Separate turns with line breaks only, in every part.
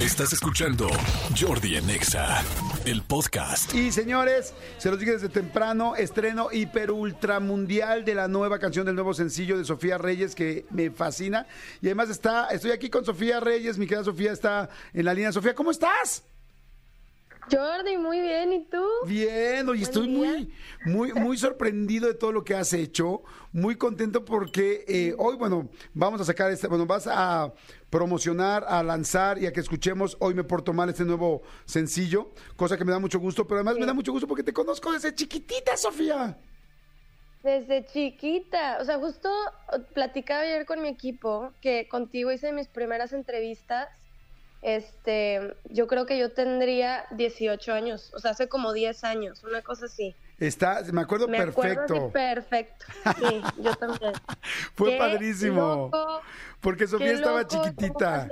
Estás escuchando Jordi en Exa, el podcast.
Y señores, se los dije desde temprano, estreno hiper ultra mundial de la nueva canción del nuevo sencillo de Sofía Reyes que me fascina. Y además está, estoy aquí con Sofía Reyes, mi querida Sofía está en la línea. Sofía, ¿cómo estás?
Jordi, muy bien, ¿y tú?
Bien, oye, estoy muy, muy, muy sorprendido de todo lo que has hecho, muy contento porque eh, hoy, bueno, vamos a sacar este, bueno, vas a promocionar, a lanzar y a que escuchemos Hoy me porto mal este nuevo sencillo, cosa que me da mucho gusto, pero además me da mucho gusto porque te conozco desde chiquitita, Sofía.
Desde chiquita, o sea, justo platicaba ayer con mi equipo que contigo hice mis primeras entrevistas este, yo creo que yo tendría 18 años, o sea, hace como 10 años, una cosa así.
Está, me acuerdo
me
perfecto.
Acuerdo perfecto. Sí, yo también.
Fue padrísimo. porque Sofía estaba chiquitita.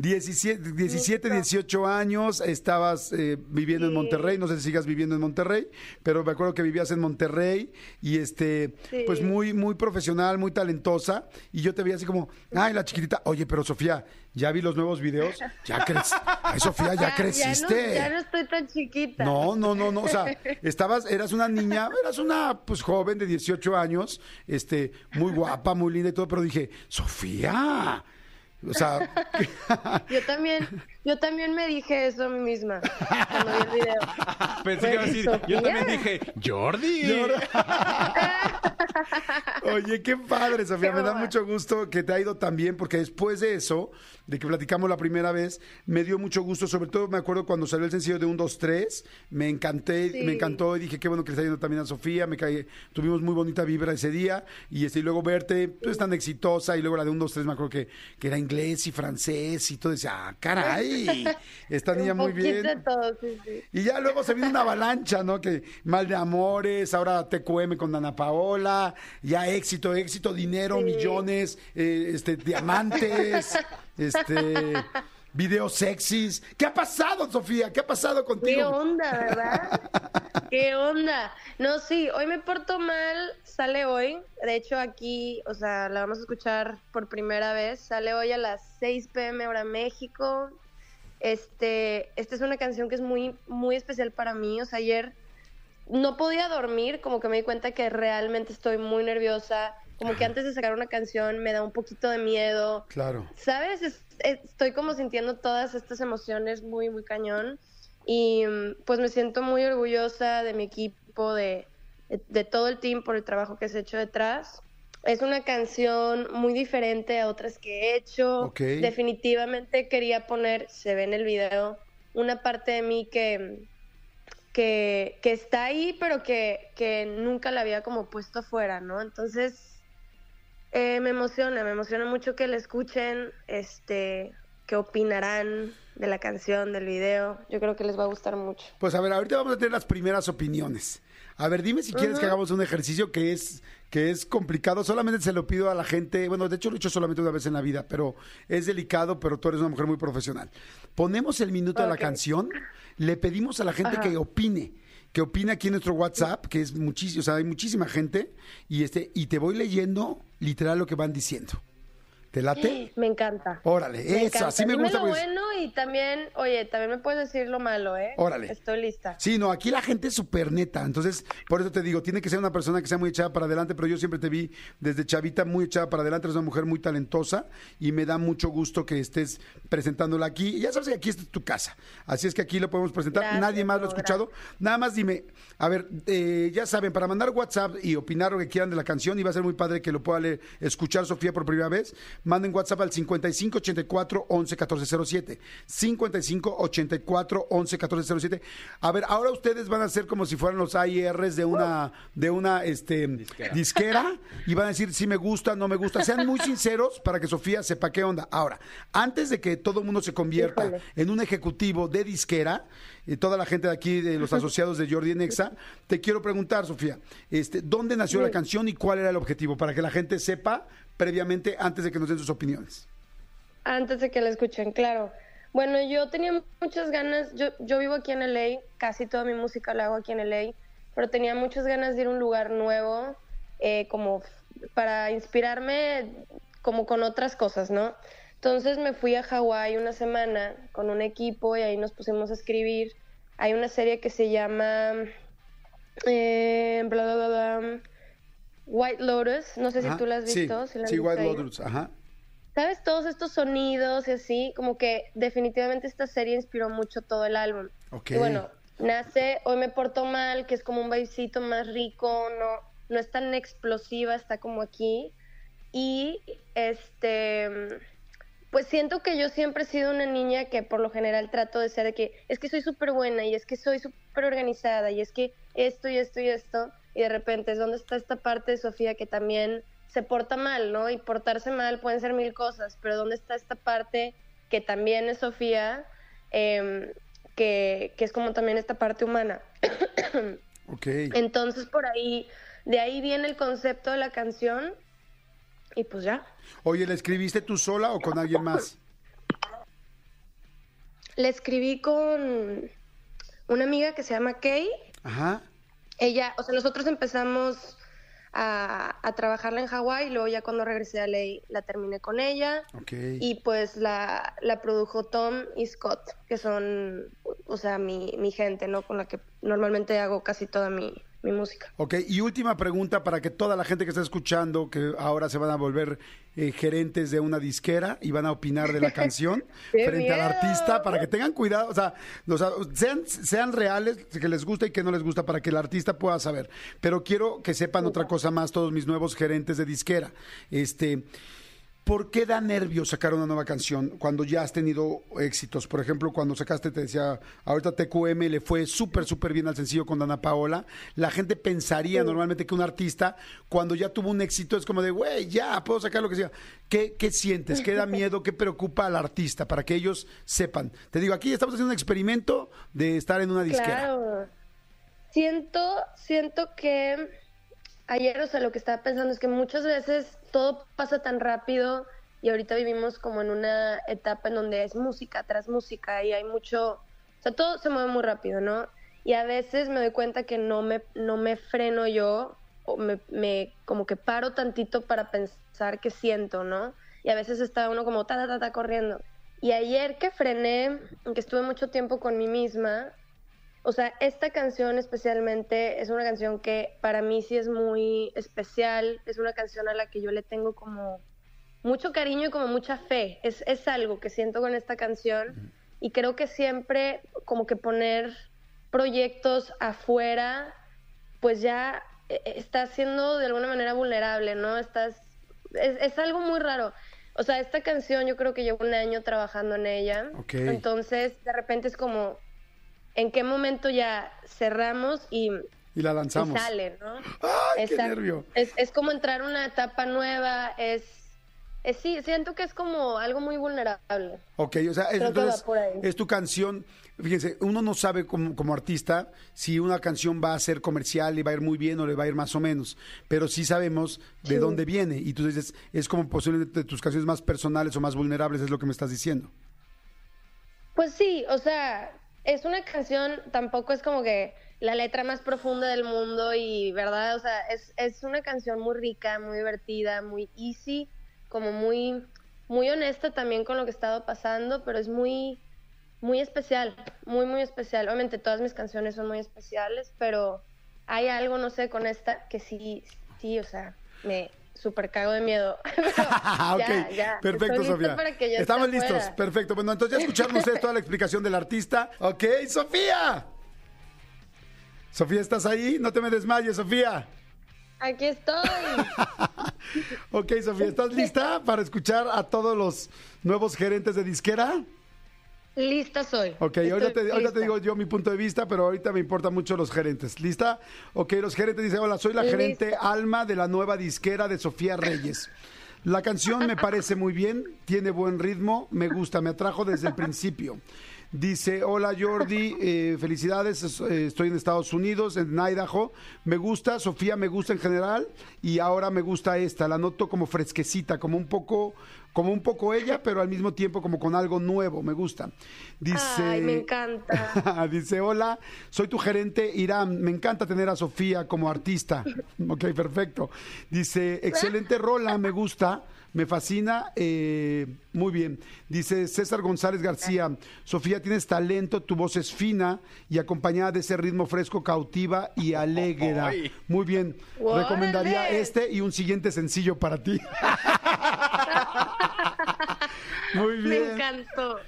17, 17 18 años, estabas eh, viviendo en Monterrey, no sé si sigas viviendo en Monterrey, pero me acuerdo que vivías en Monterrey y este, pues muy, muy profesional, muy talentosa, y yo te veía así como, ay, la chiquitita, oye, pero Sofía, ya vi los nuevos videos, ya crees, ay, Sofía, ya, creciste.
Ya no, estoy tan chiquita.
No, no, no, no, o sea, estabas, eras una niña, eras una, pues, joven de 18 años, este, muy guapa, muy linda y todo, pero dije, Sofía, o sea,
yo también, yo también me dije eso a mí misma cuando vi el video.
Pensé que iba a decir, yo también dije, Jordi.
Oye, qué padre, Sofía. me da mucho gusto que te ha ido tan bien, porque después de eso, de que platicamos la primera vez, me dio mucho gusto. Sobre todo me acuerdo cuando salió el sencillo de Un, Dos, Tres. Me encanté, me encantó y dije, qué bueno que le está yendo también a Sofía. Me caí, tuvimos muy bonita vibra ese día. Y, este, y luego verte, tú pues, tan exitosa. Y luego la de Un, Dos, Tres, me acuerdo que, que era inglés y francés y todo. Decía, ah, caray, esta niña muy bien. Y ya luego se vino una avalancha, ¿no? Que mal de amores, ahora TQM con Dana Paola, ya éxito, éxito, dinero, millones, eh, este, diamantes, este videos sexys. ¿Qué ha pasado, Sofía? ¿Qué ha pasado contigo?
¿Qué onda, verdad? ¿Qué onda? No, sí, hoy me porto mal, sale hoy. De hecho, aquí, o sea, la vamos a escuchar por primera vez. Sale hoy a las 6 pm hora México. Este, esta es una canción que es muy, muy especial para mí. O sea, ayer no podía dormir, como que me di cuenta que realmente estoy muy nerviosa. Como que antes de sacar una canción me da un poquito de miedo.
Claro.
¿Sabes? estoy como sintiendo todas estas emociones muy, muy cañón. Y mm, pues me siento muy orgullosa de mi equipo, de, de, todo el team por el trabajo que se ha hecho detrás. Es una canción muy diferente a otras que he hecho. Definitivamente quería poner, se ve en el video, una parte de mí que, que, que está ahí, pero que, que nunca la había como puesto afuera, ¿no? Entonces eh, me emociona, me emociona mucho que la escuchen, este, que opinarán de la canción, del video. Yo creo que les va a gustar mucho.
Pues a ver, ahorita vamos a tener las primeras opiniones. A ver, dime si quieres que hagamos un ejercicio que es que es complicado. Solamente se lo pido a la gente. Bueno, de hecho lo he hecho solamente una vez en la vida, pero es delicado. Pero tú eres una mujer muy profesional. Ponemos el minuto de la canción. Le pedimos a la gente que opine que opina aquí en nuestro WhatsApp, que es muchísimo, o sea, hay muchísima gente, y este, y te voy leyendo literal lo que van diciendo. ¿Te late?
Me encanta.
Órale, eso, así me gusta.
Lo bueno y también, oye, también me puedes decir lo malo, ¿eh?
Órale.
Estoy lista.
Sí, no, aquí la gente es súper neta. Entonces, por eso te digo, tiene que ser una persona que sea muy echada para adelante, pero yo siempre te vi desde chavita muy echada para adelante. Eres una mujer muy talentosa y me da mucho gusto que estés presentándola aquí. Y ya sabes que aquí está tu casa. Así es que aquí lo podemos presentar. Nadie más lo ha escuchado. Nada más dime, a ver, eh, ya saben, para mandar WhatsApp y opinar lo que quieran de la canción, y va a ser muy padre que lo pueda leer, escuchar Sofía por primera vez manden WhatsApp al 55 84 11 14 07. 55 84 11 14 07. A ver, ahora ustedes van a ser como si fueran los AIRs de una, de una este, disquera. y van a decir si me gusta, no me gusta. Sean muy sinceros para que Sofía sepa qué onda. Ahora, antes de que todo el mundo se convierta en un ejecutivo de disquera, y toda la gente de aquí, de los asociados de Jordi Nexa, te quiero preguntar, Sofía, este, ¿dónde nació la canción y cuál era el objetivo? Para que la gente sepa previamente antes de que nos den sus opiniones.
Antes de que la escuchen, claro. Bueno, yo tenía muchas ganas, yo, yo vivo aquí en LA, casi toda mi música la hago aquí en LA, pero tenía muchas ganas de ir a un lugar nuevo, eh, como para inspirarme como con otras cosas, ¿no? Entonces me fui a Hawái una semana con un equipo y ahí nos pusimos a escribir. Hay una serie que se llama eh, bla, bla, bla, White Lotus. No sé si tú la has
sí,
visto. si la has
sí, White
ahí.
Lotus, ajá.
¿Sabes? Todos estos sonidos y así, como que definitivamente esta serie inspiró mucho todo el álbum.
Ok.
Y bueno, nace Hoy me porto mal, que es como un baisito más rico, no, no es tan explosiva, está como aquí. Y este, pues siento que yo siempre he sido una niña que por lo general trato de ser de que es que soy súper buena y es que soy súper organizada y es que esto y esto y esto. Y de repente es donde está esta parte de Sofía que también se porta mal, ¿no? Y portarse mal pueden ser mil cosas, pero ¿dónde está esta parte que también es Sofía? Em, que, que es como también esta parte humana.
Ok.
Entonces por ahí, de ahí viene el concepto de la canción y pues ya.
Oye, ¿la escribiste tú sola o con alguien más?
Le escribí con una amiga que se llama Kay.
Ajá.
Ella, o sea, nosotros empezamos a, a trabajarla en Hawái y luego ya cuando regresé a Ley la terminé con ella. Y pues la, la produjo Tom y Scott, que son, o sea, mi, mi gente, ¿no? Con la que normalmente hago casi toda mi, mi música.
Ok, y última pregunta para que toda la gente que está escuchando, que ahora se van a volver eh, gerentes de una disquera y van a opinar de la canción
¡Qué
frente al artista, para que tengan cuidado, o sea, o sea, sean, sean reales, que les gusta y que no les gusta, para que el artista pueda saber. Pero quiero que sepan otra cosa más todos mis nuevos gerentes de disquera. Este. ¿Por qué da nervios sacar una nueva canción cuando ya has tenido éxitos? Por ejemplo, cuando sacaste, te decía, ahorita TQM le fue súper, súper bien al sencillo con Dana Paola. La gente pensaría normalmente que un artista, cuando ya tuvo un éxito, es como de, güey, ya, puedo sacar lo que sea. ¿Qué, ¿Qué sientes? ¿Qué da miedo? ¿Qué preocupa al artista? Para que ellos sepan. Te digo, aquí estamos haciendo un experimento de estar en una disquera.
Claro. Siento, siento que ayer, o sea, lo que estaba pensando es que muchas veces todo pasa tan rápido y ahorita vivimos como en una etapa en donde es música tras música y hay mucho, o sea, todo se mueve muy rápido, ¿no? Y a veces me doy cuenta que no me, no me freno yo o me, me como que paro tantito para pensar qué siento, ¿no? Y a veces está uno como ta, ta, ta, ta, corriendo. Y ayer que frené, que estuve mucho tiempo con mí misma, o sea, esta canción especialmente es una canción que para mí sí es muy especial, es una canción a la que yo le tengo como mucho cariño y como mucha fe, es, es algo que siento con esta canción y creo que siempre como que poner proyectos afuera, pues ya eh, está siendo de alguna manera vulnerable, ¿no? Estás, es, es algo muy raro. O sea, esta canción yo creo que llevo un año trabajando en ella,
Ok.
entonces de repente es como en qué momento ya cerramos y,
Y la
y
lanzamos.
sale, ¿no?
¡Ay, qué
Exacto.
nervio!
Es, es como entrar a una etapa nueva, es, es sí, siento que es como algo muy vulnerable.
Ok, o sea, es, entonces es tu canción. Fíjense, uno no sabe como, como artista si una canción va a ser comercial y va a ir muy bien o le va a ir más o menos, pero sí sabemos de
Sí.
dónde viene. Y tú dices, es como posiblemente tus canciones más personales o más vulnerables, es lo que me estás diciendo.
Pues sí, o sea, es una canción, tampoco es como que la letra más profunda del mundo y, ¿verdad? O sea, es, es una canción muy rica, muy divertida, muy easy, como muy, muy honesta también con lo que he estado pasando, pero es muy, muy especial, muy, muy especial. Obviamente todas mis canciones son muy especiales, pero hay algo, no sé, con esta que sí, sí, o sea, me super cago de miedo.
Ok,
ya,
perfecto,
estoy
Sofía.
para que
Estamos listos, perfecto. Bueno, entonces ya escucharon ustedes toda la explicación del artista. Ok, Sofía. Sofía, ¿estás ahí? No te me desmayes, Sofía.
Aquí estoy.
Ok, Sofía, ¿estás lista para escuchar a todos los nuevos gerentes de disquera?
Lista soy.
Ok, ahorita te, digo yo mi punto de vista, pero ahorita me importan mucho los gerentes. ¿Lista? Ok, los gerentes dicen, hola, soy la
Lista.
gerente Alma de la nueva disquera de Sofía Reyes. La canción me parece muy bien, tiene buen ritmo, me gusta, me atrajo desde el principio. Dice, hola Jordi, eh, felicidades, es- eh, estoy en Estados Unidos, en Idaho, me gusta, Sofía me gusta en general y ahora me gusta esta, la noto como fresquecita, como un poco como un poco ella, pero al mismo tiempo como con algo nuevo, me gusta. Dice,
Ay, me encanta.
dice, hola, soy tu gerente Irán, me encanta tener a Sofía como artista. ok, perfecto. Dice, excelente rola, me gusta. Me fascina, eh, muy bien. Dice César González García, Sofía, tienes talento, tu voz es fina y acompañada de ese ritmo fresco, cautiva y alegra. Muy bien, recomendaría este y un siguiente sencillo para ti. Muy
Me
bien.
encantó.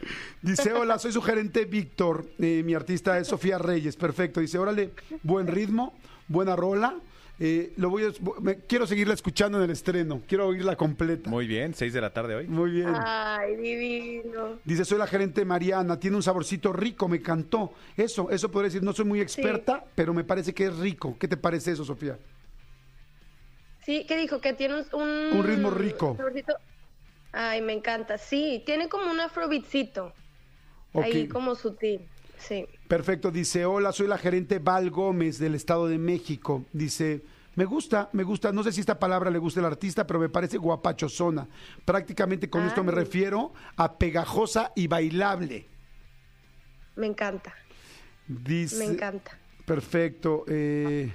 Dice, hola, soy su gerente Víctor, eh, mi artista es Sofía Reyes, perfecto. Dice, órale, buen ritmo, buena rola. Eh, lo voy a, me- quiero seguirla escuchando en el estreno, quiero oírla completa.
Muy bien, 6 de la tarde hoy.
Muy bien.
Ay, divino.
Dice, soy la gerente Mariana, tiene un saborcito rico, me encantó. Eso, eso podría decir, no soy muy experta, pero me parece que es rico. ¿Qué te parece eso, Sofía?
Sí, ¿qué dijo? Que tiene un... Un,
Un ritmo rico.
saborcito. Ay, me encanta. Sí, tiene como un afrobeatcito. Ahí como sutil. Sí.
Perfecto, dice, hola, soy la gerente Val Gómez del Estado de México. Dice, me gusta, me gusta, no sé si esta palabra le gusta al artista, pero me parece guapachosona. Prácticamente con esto me refiero a pegajosa y bailable.
Me encanta.
Dice,
Me encanta.
Perfecto. eh,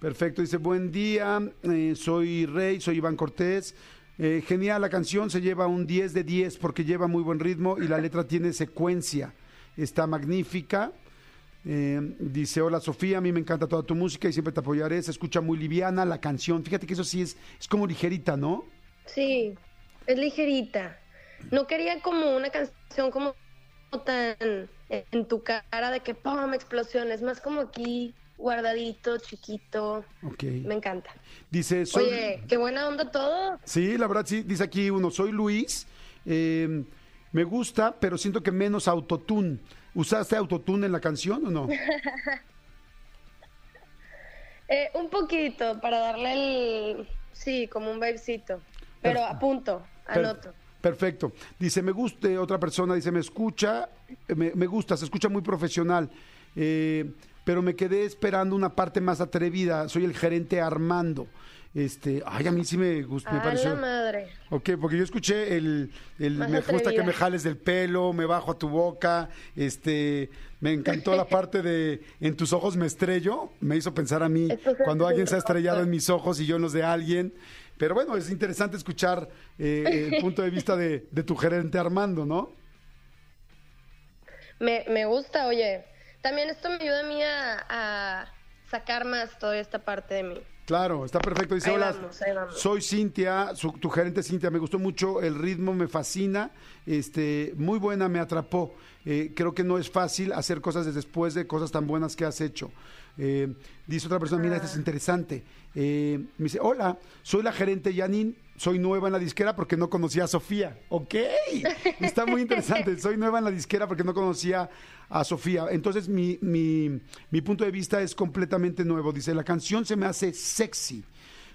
perfecto. Dice, buen día, eh, soy Rey, soy Iván Cortés. Eh, genial, la canción se lleva un 10 de 10 porque lleva muy buen ritmo y la letra tiene secuencia. Está magnífica. Eh, dice, hola Sofía, a mí me encanta toda tu música y siempre te apoyaré. Se escucha muy liviana la canción. Fíjate que eso sí es, es como ligerita, ¿no?
Sí, es ligerita. No quería como una canción como tan en tu cara de que ¡pum! explosión. Es más como aquí, guardadito, chiquito. Me encanta.
Dice, soy...
Oye, qué buena onda todo.
Sí, la verdad sí, dice aquí uno, soy Luis, eh, me gusta, pero siento que menos autotune. ¿Usaste autotune en la canción o no?
Eh, un poquito para darle el... Sí, como un vibecito. Pero apunto,
Per-
anoto.
Perfecto. Dice, me gusta, otra persona dice, me escucha, me, me gusta, se escucha muy profesional, eh, pero me quedé esperando una parte más atrevida. Soy el gerente Armando. Este, ay, a mí sí me gusta, me pareció.
la madre.
Ok, porque yo escuché el, el me gusta que me jales del pelo, me bajo a tu boca, este, me encantó la parte de en tus ojos me estrello, me hizo pensar a mí cuando alguien se ha estrellado en mis ojos y yo en los de alguien. Pero bueno, es interesante escuchar eh, el punto de vista de, de tu gerente Armando, ¿no?
Me, me gusta, oye. También esto me ayuda a mí a, a sacar más toda esta parte de mí.
Claro, está perfecto. Dice,
Ahí
hola,
vamos, ahí vamos.
soy Cintia, su- tu gerente Cintia, me gustó mucho, el ritmo me fascina, este, muy buena, me atrapó. Eh, creo que no es fácil hacer cosas después de cosas tan buenas que has hecho. Eh, dice otra persona, mira, esto es interesante. Eh, me dice, hola, soy la gerente Janine, soy nueva en la disquera porque no conocía a Sofía. Ok, está muy interesante. Soy nueva en la disquera porque no conocía a Sofía. Entonces mi, mi, mi punto de vista es completamente nuevo. Dice, la canción se me hace sexy,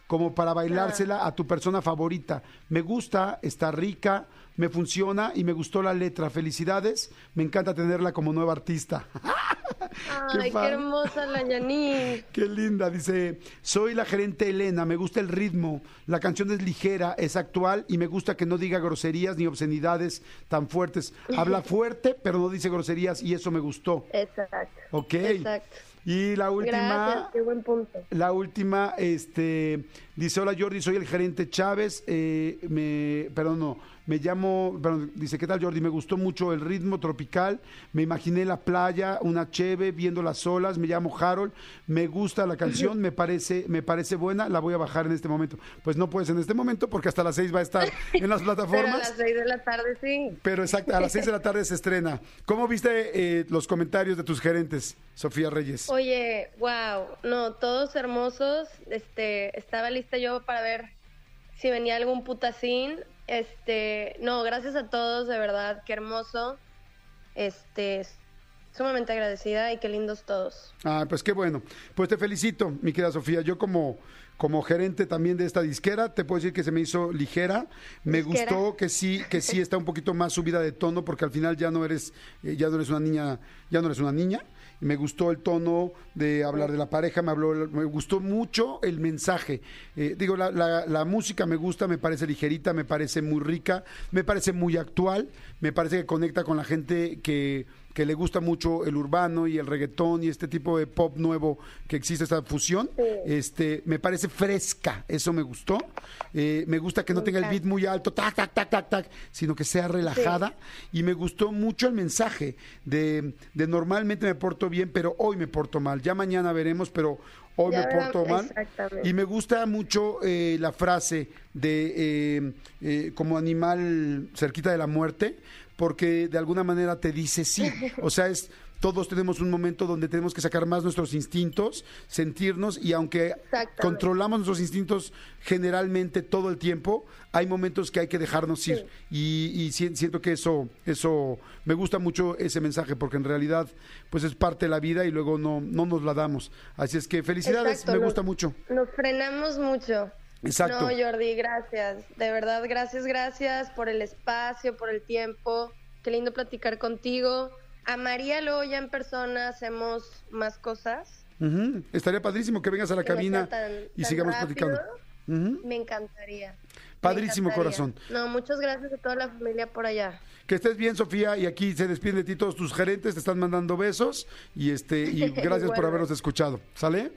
como para bailársela a tu persona favorita. Me gusta, está rica, me funciona y me gustó la letra. Felicidades, me encanta tenerla como nueva artista.
Ay, qué, hermosa la.
Qué linda, dice, soy la gerente Elena, me gusta el ritmo, la canción es ligera, es actual y me gusta que no diga groserías ni obscenidades tan fuertes. Habla fuerte, pero no dice groserías y eso me gustó.
Exacto.
Ok.
Exacto.
Y la última,
Gracias, qué buen punto.
la última, este, dice, hola Jordi, soy el gerente Chávez, eh, me, perdón, no, me llamo, perdón, dice, ¿qué tal Jordi? Me gustó mucho el ritmo tropical, me imaginé la playa, una cheve, viendo las olas, me llamo Harold, me gusta la canción, me parece, me parece buena, la voy a bajar en este momento. Pues no puedes en este momento porque hasta las seis va a estar en las
Pero a
plataformas.
las seis de la tarde sí.
Pero exacto, a las 6 de la tarde se estrena. ¿Cómo viste eh, los comentarios de tus gerentes, Sofía Reyes?
Oye, wow, no, todos hermosos. Este, estaba lista yo para ver si venía algún putacín. Este, no, gracias a todos, de verdad, qué hermoso. Este, sumamente agradecida y qué lindos todos.
Ah, pues qué bueno. Pues te felicito, mi querida Sofía. Yo como, como gerente también de esta disquera, te puedo decir que se me hizo ligera. Me
¿Disquera?
gustó que sí, que sí está un poquito más subida de tono, porque al final ya no eres, eh, ya no eres una niña, ya no eres una niña. Me gustó el tono de hablar de la pareja, me, habló, me gustó mucho el mensaje. Eh, digo, la, la, la música me gusta, me parece ligerita, me parece muy rica, me parece muy actual, me parece que conecta con la gente que que le gusta mucho el urbano y el reggaetón y este tipo de pop nuevo que existe, esta fusión, este, me parece fresca, eso me gustó. Eh, me gusta que no tenga el beat muy alto, tac, tac, tac, tac, tac, sino que sea relajada. Y me gustó mucho el mensaje de, de normalmente me porto bien, pero hoy me porto mal. Ya mañana veremos, pero hoy me porto mal. Y me gusta mucho eh, la frase de eh, eh, como animal cerquita de la muerte, porque de alguna manera te dice sí. O sea, es todos tenemos un momento donde tenemos que sacar más nuestros instintos, sentirnos y aunque controlamos nuestros instintos generalmente todo el tiempo, hay momentos que hay que dejarnos ir y, siento que eso, eso me gusta mucho ese mensaje porque en realidad pues es parte de la vida y luego no, no nos la damos. Así es que felicidades, me gusta mucho.
Nos frenamos mucho.
Exacto.
No, Jordi, gracias. De verdad, gracias, gracias por el espacio, por el tiempo. Qué lindo platicar contigo. A María luego ya en persona hacemos más cosas.
Estaría padrísimo que vengas a la cabina y sigamos platicando.
Me encantaría.
Padrísimo corazón.
No, muchas gracias a toda la familia por allá.
Que estés bien, Sofía, y aquí se despiden de ti todos tus gerentes, te están mandando besos y este y gracias por habernos escuchado. ¿Sale?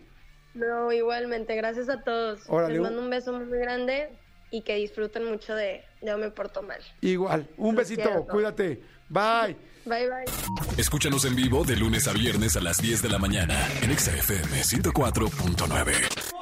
No, igualmente, gracias a todos. Les mando un beso muy grande y que disfruten mucho de Yo me porto mal.
Igual, un besito, cuídate. Bye.
Bye, bye.
Escúchanos en vivo de lunes a viernes a las 10 de la mañana en XFM 104.9.